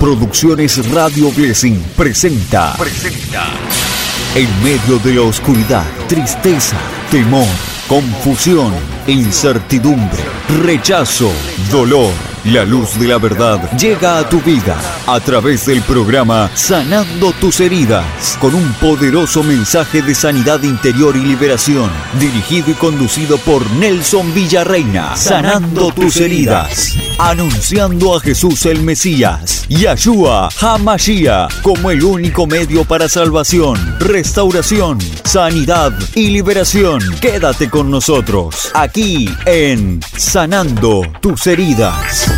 Producciones Radio Blessing presenta. Presenta. En medio de la oscuridad, tristeza, temor, confusión, incertidumbre, rechazo, dolor la luz de la verdad llega a tu vida a través del programa Sanando tus heridas, con un poderoso mensaje de sanidad interior y liberación, dirigido y conducido por Nelson Villarreina. Sanando tus heridas, anunciando a Jesús el Mesías, Yahshua HaMashiach, como el único medio para salvación, restauración, sanidad y liberación. Quédate con nosotros, aquí en Sanando tus heridas.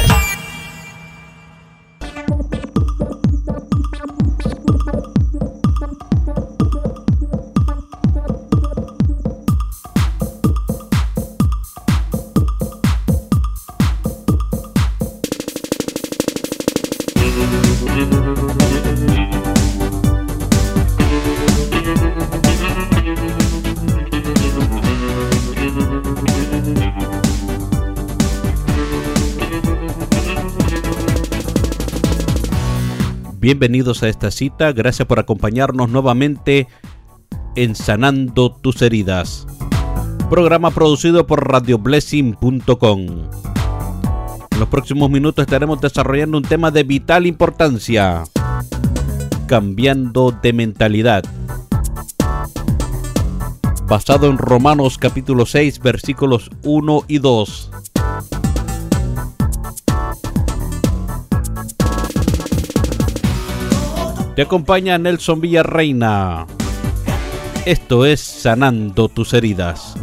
Bienvenidos a esta cita, gracias por acompañarnos nuevamente en Sanando tus heridas. Programa producido por radioblessing.com. En los próximos minutos estaremos desarrollando un tema de vital importancia. Cambiando de mentalidad. Basado en Romanos capítulo 6 versículos 1 y 2 Te acompaña Nelson Villarreina. Esto es Sanando tus heridas.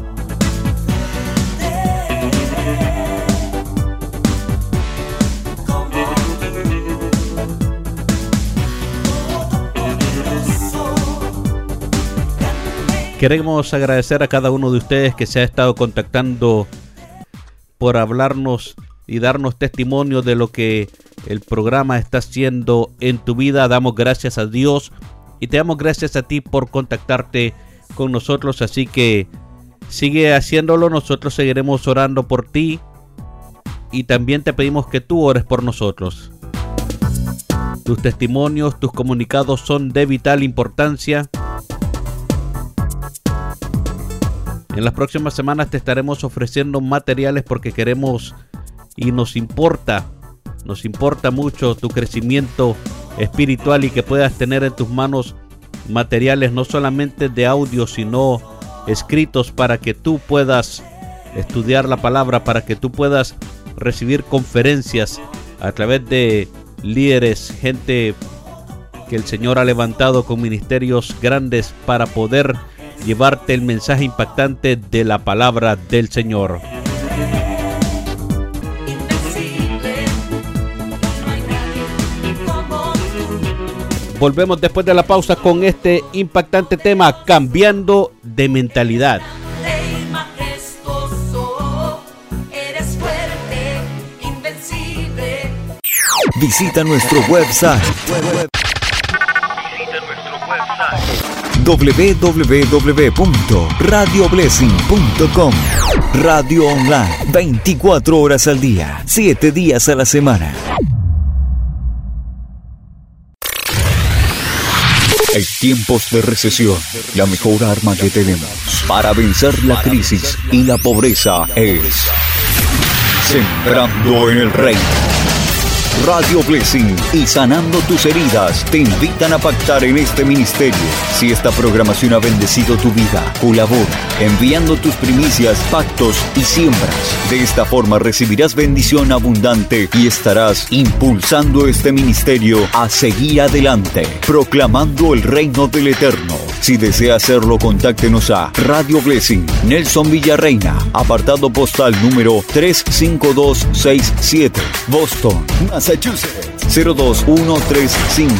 Queremos agradecer a cada uno de ustedes que se ha estado contactando por hablarnos y darnos testimonio de lo que el programa está haciendo en tu vida. Damos gracias a Dios y te damos gracias a ti por contactarte con nosotros. Así que sigue haciéndolo. Nosotros seguiremos orando por ti y también te pedimos que tú ores por nosotros. Tus testimonios, tus comunicados son de vital importancia. En las próximas semanas te estaremos ofreciendo materiales porque queremos y nos importa, nos importa mucho tu crecimiento espiritual y que puedas tener en tus manos materiales no solamente de audio, sino escritos para que tú puedas estudiar la palabra, para que tú puedas recibir conferencias a través de líderes, gente que el Señor ha levantado con ministerios grandes para poder llevarte el mensaje impactante de la palabra del Señor. Volvemos después de la pausa con este impactante tema, cambiando de mentalidad. Visita nuestro website www.radioblessing.com Radio Online 24 horas al día, 7 días a la semana. En tiempos de recesión, la mejor arma que tenemos para vencer la crisis y la pobreza es Sembrando en el Reino. Radio Blessing y Sanando tus heridas te invitan a pactar en este ministerio. Si esta programación ha bendecido tu vida, colabora enviando tus primicias, pactos y siembras. De esta forma recibirás bendición abundante y estarás impulsando este ministerio a seguir adelante, proclamando el reino del Eterno. Si desea hacerlo, contáctenos a Radio Blessing, Nelson Villarreina, apartado postal número 35267, Boston, Massachusetts 02135.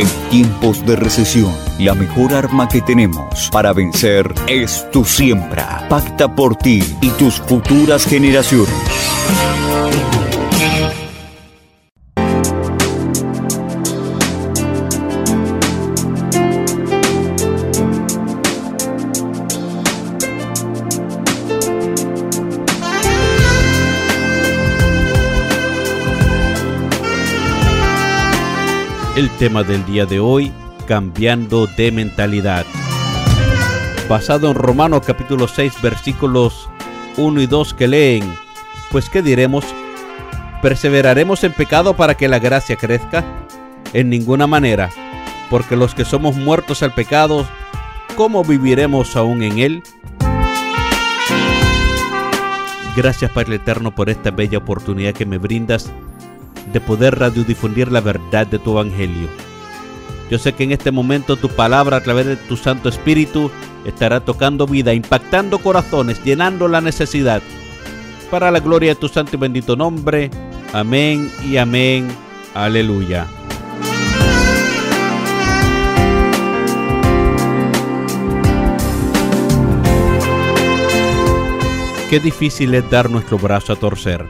En tiempos de recesión, la mejor arma que tenemos para vencer es tu siembra. Pacta por ti y tus futuras generaciones. Tema del día de hoy, cambiando de mentalidad. Basado en Romanos capítulo 6 versículos 1 y 2 que leen, pues ¿qué diremos? ¿Perseveraremos en pecado para que la gracia crezca? En ninguna manera, porque los que somos muertos al pecado, ¿cómo viviremos aún en él? Gracias Padre Eterno por esta bella oportunidad que me brindas de poder radiodifundir la verdad de tu Evangelio. Yo sé que en este momento tu palabra a través de tu Santo Espíritu estará tocando vida, impactando corazones, llenando la necesidad. Para la gloria de tu santo y bendito nombre. Amén y amén. Aleluya. Qué difícil es dar nuestro brazo a torcer.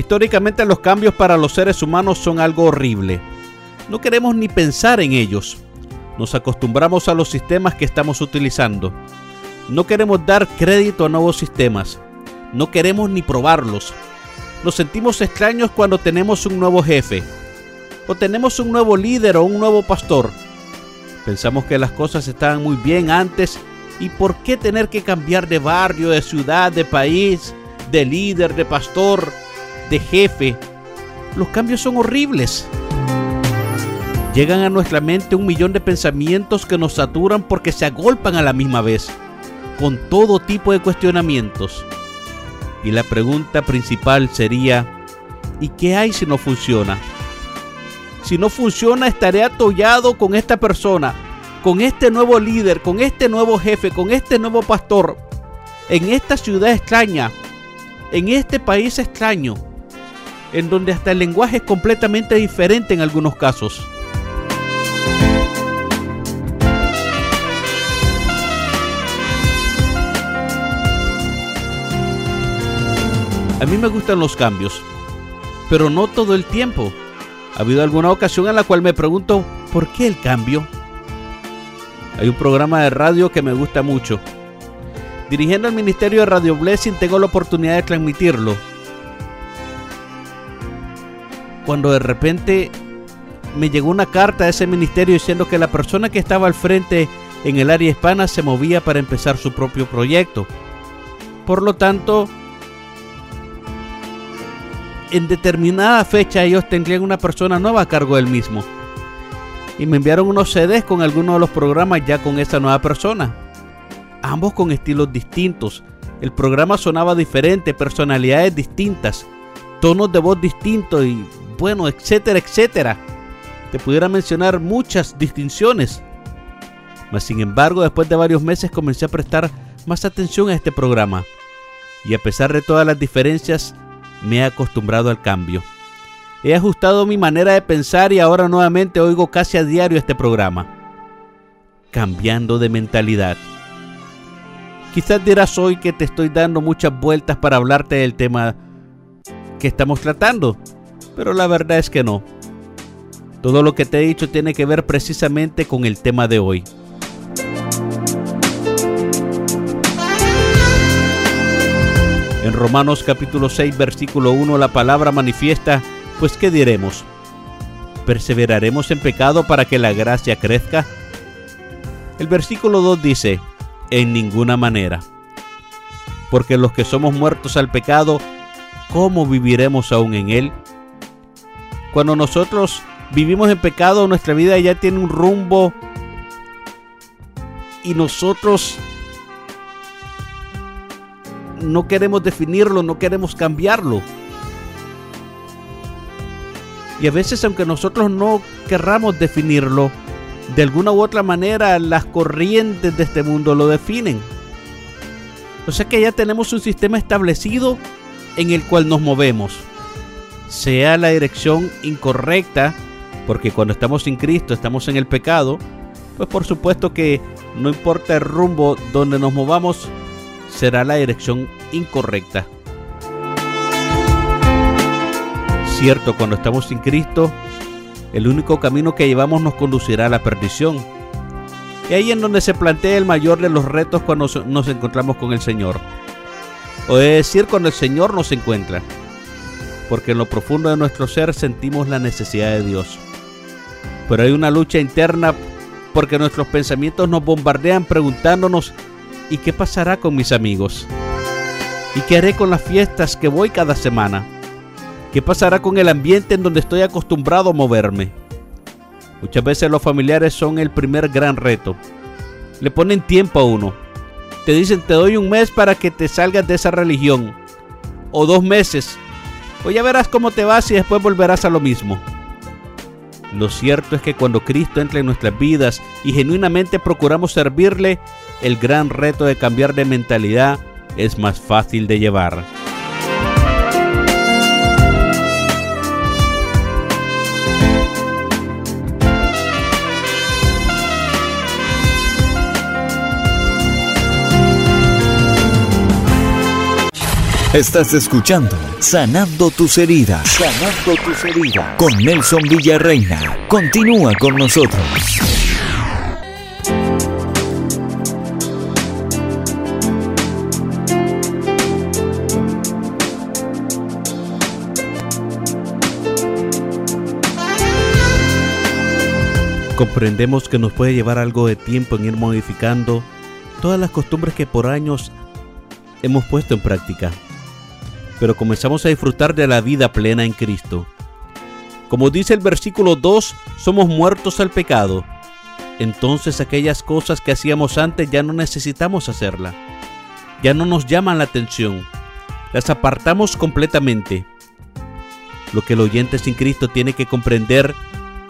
Históricamente los cambios para los seres humanos son algo horrible. No queremos ni pensar en ellos. Nos acostumbramos a los sistemas que estamos utilizando. No queremos dar crédito a nuevos sistemas. No queremos ni probarlos. Nos sentimos extraños cuando tenemos un nuevo jefe. O tenemos un nuevo líder o un nuevo pastor. Pensamos que las cosas estaban muy bien antes y por qué tener que cambiar de barrio, de ciudad, de país, de líder, de pastor, de jefe. Los cambios son horribles. Llegan a nuestra mente un millón de pensamientos que nos saturan porque se agolpan a la misma vez, con todo tipo de cuestionamientos. Y la pregunta principal sería, ¿y qué hay si no funciona? Si no funciona, estaré atollado con esta persona, con este nuevo líder, con este nuevo jefe, con este nuevo pastor, en esta ciudad extraña, en este país extraño en donde hasta el lenguaje es completamente diferente en algunos casos. A mí me gustan los cambios, pero no todo el tiempo. Ha habido alguna ocasión en la cual me pregunto, ¿por qué el cambio? Hay un programa de radio que me gusta mucho. Dirigiendo el Ministerio de Radio Blessing tengo la oportunidad de transmitirlo cuando de repente me llegó una carta de ese ministerio diciendo que la persona que estaba al frente en el área hispana se movía para empezar su propio proyecto. Por lo tanto, en determinada fecha ellos tendrían una persona nueva a cargo del mismo. Y me enviaron unos CDs con algunos de los programas ya con esa nueva persona. Ambos con estilos distintos. El programa sonaba diferente, personalidades distintas, tonos de voz distintos y bueno, etcétera, etcétera. Te pudiera mencionar muchas distinciones. Mas sin embargo, después de varios meses comencé a prestar más atención a este programa. Y a pesar de todas las diferencias, me he acostumbrado al cambio. He ajustado mi manera de pensar y ahora nuevamente oigo casi a diario este programa. Cambiando de mentalidad. Quizás dirás hoy que te estoy dando muchas vueltas para hablarte del tema que estamos tratando pero la verdad es que no. Todo lo que te he dicho tiene que ver precisamente con el tema de hoy. En Romanos capítulo 6 versículo 1 la palabra manifiesta, pues ¿qué diremos? ¿Perseveraremos en pecado para que la gracia crezca? El versículo 2 dice, en ninguna manera. Porque los que somos muertos al pecado, ¿cómo viviremos aún en él? Cuando nosotros vivimos en pecado, nuestra vida ya tiene un rumbo y nosotros no queremos definirlo, no queremos cambiarlo. Y a veces aunque nosotros no querramos definirlo, de alguna u otra manera las corrientes de este mundo lo definen. O sea que ya tenemos un sistema establecido en el cual nos movemos sea la dirección incorrecta, porque cuando estamos sin Cristo estamos en el pecado, pues por supuesto que no importa el rumbo donde nos movamos, será la dirección incorrecta. Cierto, cuando estamos sin Cristo, el único camino que llevamos nos conducirá a la perdición. Y ahí en donde se plantea el mayor de los retos cuando nos encontramos con el Señor. O es decir, cuando el Señor nos encuentra porque en lo profundo de nuestro ser sentimos la necesidad de Dios. Pero hay una lucha interna porque nuestros pensamientos nos bombardean preguntándonos ¿y qué pasará con mis amigos? ¿Y qué haré con las fiestas que voy cada semana? ¿Qué pasará con el ambiente en donde estoy acostumbrado a moverme? Muchas veces los familiares son el primer gran reto. Le ponen tiempo a uno. Te dicen te doy un mes para que te salgas de esa religión. O dos meses. O ya verás cómo te vas y después volverás a lo mismo. Lo cierto es que cuando Cristo entra en nuestras vidas y genuinamente procuramos servirle, el gran reto de cambiar de mentalidad es más fácil de llevar. Estás escuchando Sanando tus heridas. Sanando tus heridas. Con Nelson Villarreina. Continúa con nosotros. Comprendemos que nos puede llevar algo de tiempo en ir modificando todas las costumbres que por años hemos puesto en práctica pero comenzamos a disfrutar de la vida plena en Cristo. Como dice el versículo 2, somos muertos al pecado. Entonces aquellas cosas que hacíamos antes ya no necesitamos hacerlas. Ya no nos llaman la atención. Las apartamos completamente. Lo que el oyente sin Cristo tiene que comprender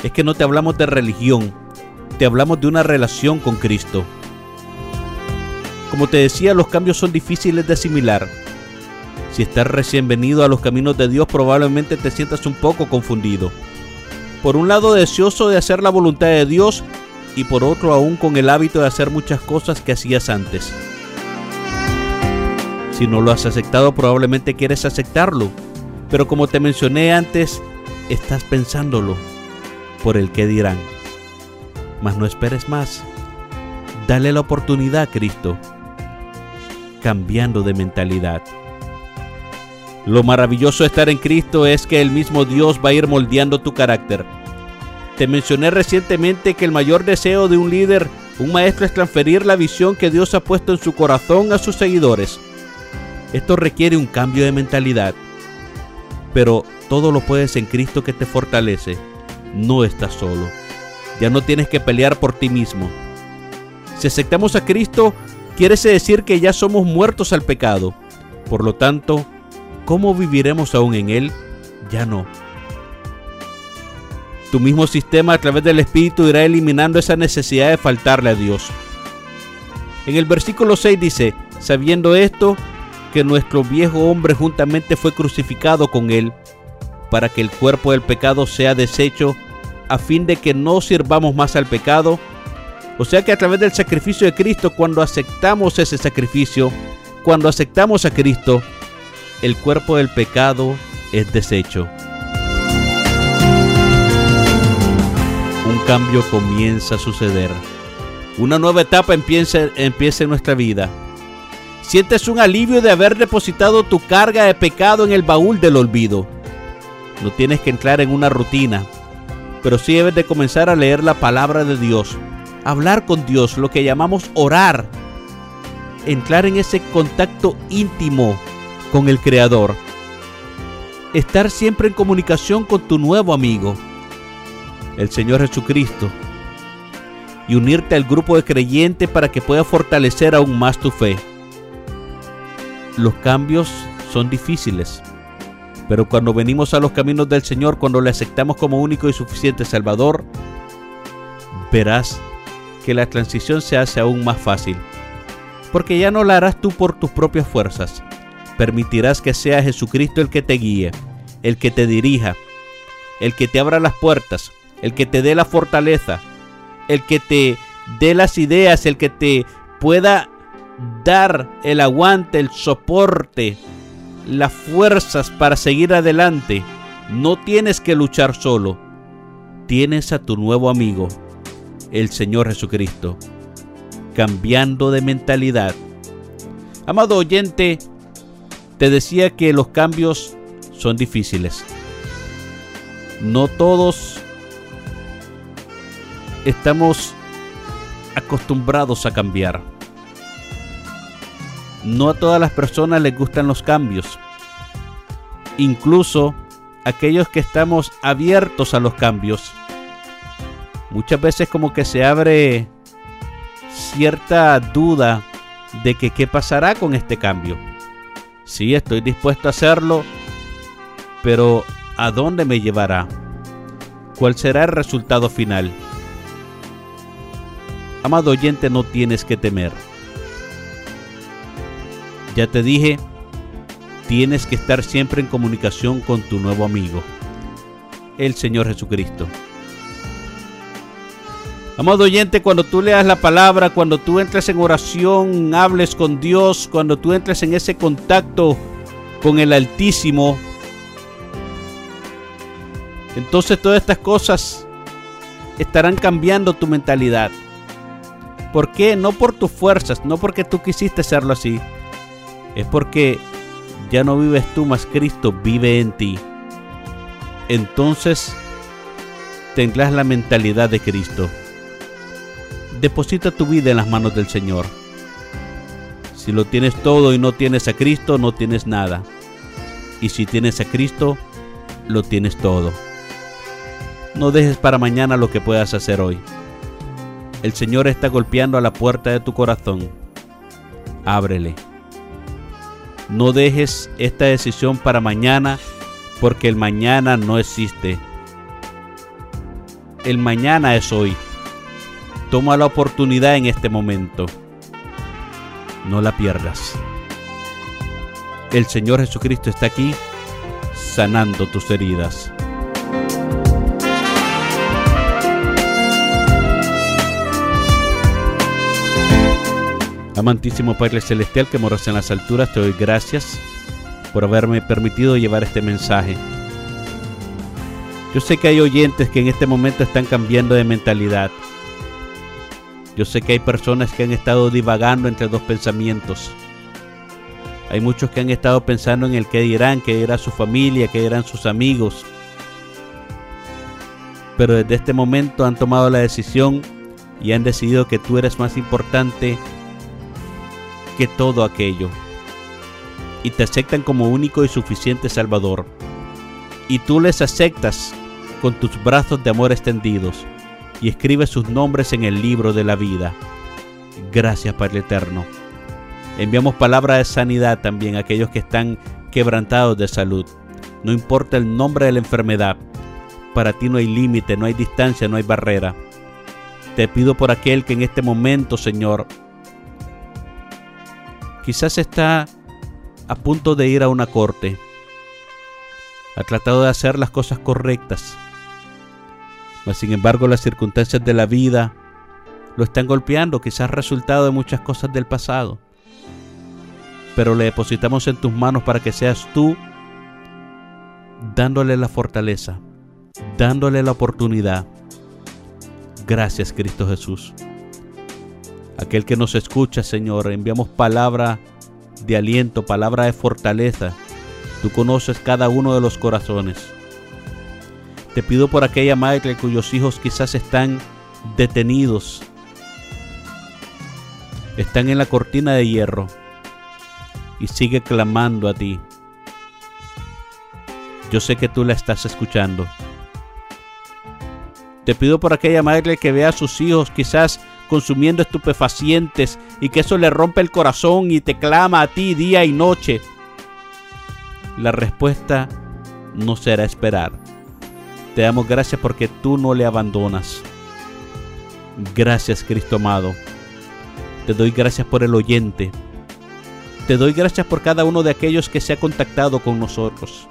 es que no te hablamos de religión, te hablamos de una relación con Cristo. Como te decía, los cambios son difíciles de asimilar si estás recién venido a los caminos de Dios probablemente te sientas un poco confundido. Por un lado deseoso de hacer la voluntad de Dios y por otro aún con el hábito de hacer muchas cosas que hacías antes. Si no lo has aceptado probablemente quieres aceptarlo, pero como te mencioné antes, estás pensándolo por el que dirán. Mas no esperes más. Dale la oportunidad a Cristo, cambiando de mentalidad. Lo maravilloso de estar en Cristo es que el mismo Dios va a ir moldeando tu carácter. Te mencioné recientemente que el mayor deseo de un líder, un maestro, es transferir la visión que Dios ha puesto en su corazón a sus seguidores. Esto requiere un cambio de mentalidad. Pero todo lo puedes en Cristo que te fortalece. No estás solo. Ya no tienes que pelear por ti mismo. Si aceptamos a Cristo, quiere decir que ya somos muertos al pecado. Por lo tanto, ¿cómo viviremos aún en Él? Ya no. Tu mismo sistema a través del Espíritu irá eliminando esa necesidad de faltarle a Dios. En el versículo 6 dice, sabiendo esto, que nuestro viejo hombre juntamente fue crucificado con él, para que el cuerpo del pecado sea deshecho, a fin de que no sirvamos más al pecado. O sea que a través del sacrificio de Cristo, cuando aceptamos ese sacrificio, cuando aceptamos a Cristo, el cuerpo del pecado es deshecho. Un cambio comienza a suceder. Una nueva etapa empieza, empieza en nuestra vida. Sientes un alivio de haber depositado tu carga de pecado en el baúl del olvido. No tienes que entrar en una rutina, pero sí debes de comenzar a leer la palabra de Dios, hablar con Dios, lo que llamamos orar, entrar en ese contacto íntimo con el Creador. Estar siempre en comunicación con tu nuevo amigo, el Señor Jesucristo, y unirte al grupo de creyentes para que pueda fortalecer aún más tu fe. Los cambios son difíciles, pero cuando venimos a los caminos del Señor, cuando le aceptamos como único y suficiente Salvador, verás que la transición se hace aún más fácil, porque ya no la harás tú por tus propias fuerzas, permitirás que sea Jesucristo el que te guíe, el que te dirija, el que te abra las puertas, el que te dé la fortaleza, el que te dé las ideas, el que te pueda dar el aguante, el soporte, las fuerzas para seguir adelante. No tienes que luchar solo. Tienes a tu nuevo amigo, el Señor Jesucristo, cambiando de mentalidad. Amado oyente, te decía que los cambios son difíciles. No todos estamos acostumbrados a cambiar. No a todas las personas les gustan los cambios. Incluso aquellos que estamos abiertos a los cambios. Muchas veces como que se abre cierta duda de que qué pasará con este cambio. Sí, estoy dispuesto a hacerlo, pero ¿a dónde me llevará? ¿Cuál será el resultado final? Amado oyente, no tienes que temer. Ya te dije, tienes que estar siempre en comunicación con tu nuevo amigo, el Señor Jesucristo. Amado oyente, cuando tú leas la palabra, cuando tú entres en oración, hables con Dios, cuando tú entres en ese contacto con el Altísimo, entonces todas estas cosas estarán cambiando tu mentalidad. ¿Por qué? No por tus fuerzas, no porque tú quisiste hacerlo así. Es porque ya no vives tú, más Cristo vive en ti. Entonces tendrás la mentalidad de Cristo. Deposita tu vida en las manos del Señor. Si lo tienes todo y no tienes a Cristo, no tienes nada. Y si tienes a Cristo, lo tienes todo. No dejes para mañana lo que puedas hacer hoy. El Señor está golpeando a la puerta de tu corazón. Ábrele. No dejes esta decisión para mañana porque el mañana no existe. El mañana es hoy. Toma la oportunidad en este momento. No la pierdas. El Señor Jesucristo está aquí sanando tus heridas. Amantísimo Padre Celestial que moras en las alturas, te doy gracias por haberme permitido llevar este mensaje. Yo sé que hay oyentes que en este momento están cambiando de mentalidad. Yo sé que hay personas que han estado divagando entre dos pensamientos. Hay muchos que han estado pensando en el que dirán, que era su familia, que eran sus amigos. Pero desde este momento han tomado la decisión y han decidido que tú eres más importante que todo aquello. Y te aceptan como único y suficiente Salvador. Y tú les aceptas con tus brazos de amor extendidos y escribes sus nombres en el libro de la vida. Gracias Padre Eterno. Enviamos palabra de sanidad también a aquellos que están quebrantados de salud. No importa el nombre de la enfermedad, para ti no hay límite, no hay distancia, no hay barrera. Te pido por aquel que en este momento, Señor, Quizás está a punto de ir a una corte. Ha tratado de hacer las cosas correctas. Mas sin embargo las circunstancias de la vida lo están golpeando, quizás resultado de muchas cosas del pasado. Pero le depositamos en tus manos para que seas tú dándole la fortaleza, dándole la oportunidad. Gracias Cristo Jesús aquel que nos escucha, Señor. Enviamos palabra de aliento, palabra de fortaleza. Tú conoces cada uno de los corazones. Te pido por aquella madre cuyos hijos quizás están detenidos, están en la cortina de hierro y sigue clamando a ti. Yo sé que tú la estás escuchando. Te pido por aquella madre que vea a sus hijos quizás consumiendo estupefacientes y que eso le rompe el corazón y te clama a ti día y noche. La respuesta no será esperar. Te damos gracias porque tú no le abandonas. Gracias Cristo amado. Te doy gracias por el oyente. Te doy gracias por cada uno de aquellos que se ha contactado con nosotros.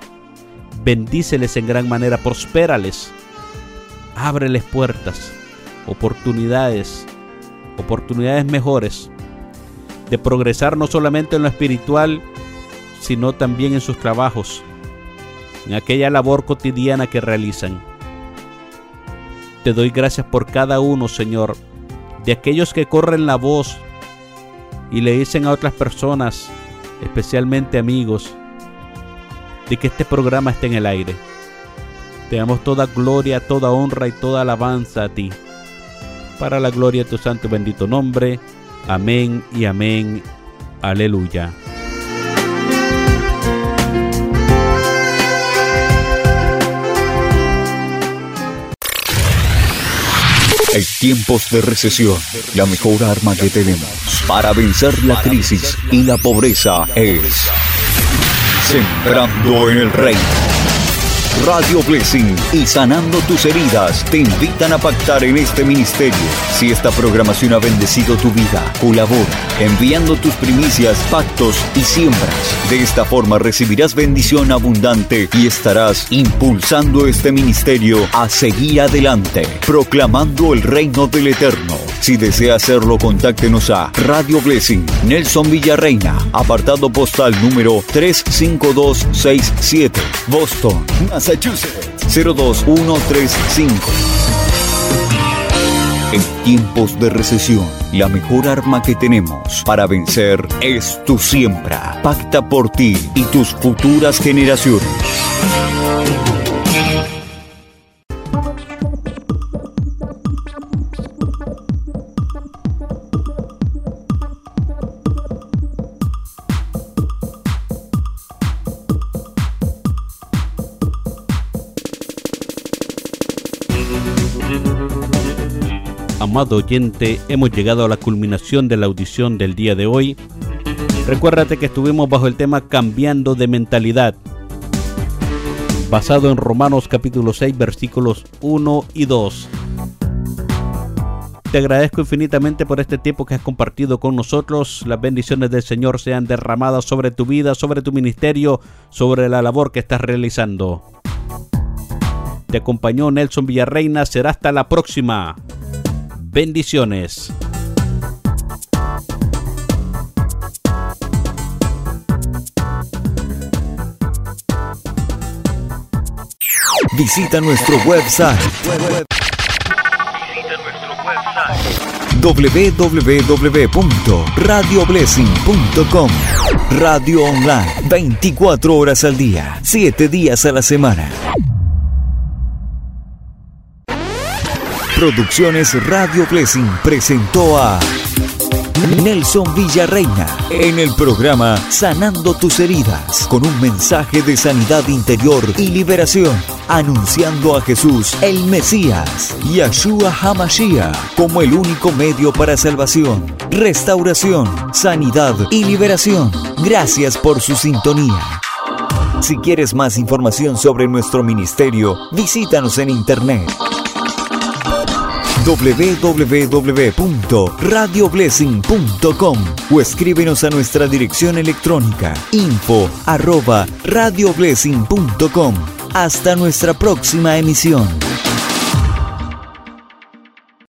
Bendíceles en gran manera, prospérales. Ábreles puertas, oportunidades oportunidades mejores de progresar no solamente en lo espiritual, sino también en sus trabajos, en aquella labor cotidiana que realizan. Te doy gracias por cada uno, Señor, de aquellos que corren la voz y le dicen a otras personas, especialmente amigos, de que este programa esté en el aire. Te damos toda gloria, toda honra y toda alabanza a ti. para la gloria de tu santo y bendito nombre. Amén y amén. Aleluya. En tiempos de recesión, la mejor arma que tenemos para vencer la crisis y la pobreza es Sembrando en el Reino. Radio Blessing y Sanando tus heridas te invitan a pactar en este ministerio. Si esta programación ha bendecido tu vida, colabora enviando tus primicias, pactos y siembras. De esta forma recibirás bendición abundante y estarás impulsando este ministerio a seguir adelante, proclamando el reino del Eterno. Si desea hacerlo, contáctenos a Radio Blessing, Nelson Villarreina, apartado postal número 35267, Boston, Massachusetts 02135. En tiempos de recesión, la mejor arma que tenemos para vencer es tu siembra. Pacta por ti y tus futuras generaciones. Amado oyente, hemos llegado a la culminación de la audición del día de hoy. Recuérdate que estuvimos bajo el tema Cambiando de mentalidad, basado en Romanos capítulo 6 versículos 1 y 2. Te agradezco infinitamente por este tiempo que has compartido con nosotros. Las bendiciones del Señor sean derramadas sobre tu vida, sobre tu ministerio, sobre la labor que estás realizando. Te acompañó Nelson Villarreina. Será hasta la próxima. Bendiciones. Visita nuestro website www.radioblessing.com Radio Online, 24 horas al día, 7 días a la semana. Producciones Radio Blessing presentó a Nelson Villarreina en el programa Sanando tus heridas con un mensaje de sanidad interior y liberación, anunciando a Jesús, el Mesías, Yahshua Hamashiach, como el único medio para salvación, restauración, sanidad y liberación. Gracias por su sintonía. Si quieres más información sobre nuestro ministerio, visítanos en internet www.radioblessing.com o escríbenos a nuestra dirección electrónica info arroba radioblessing.com. Hasta nuestra próxima emisión.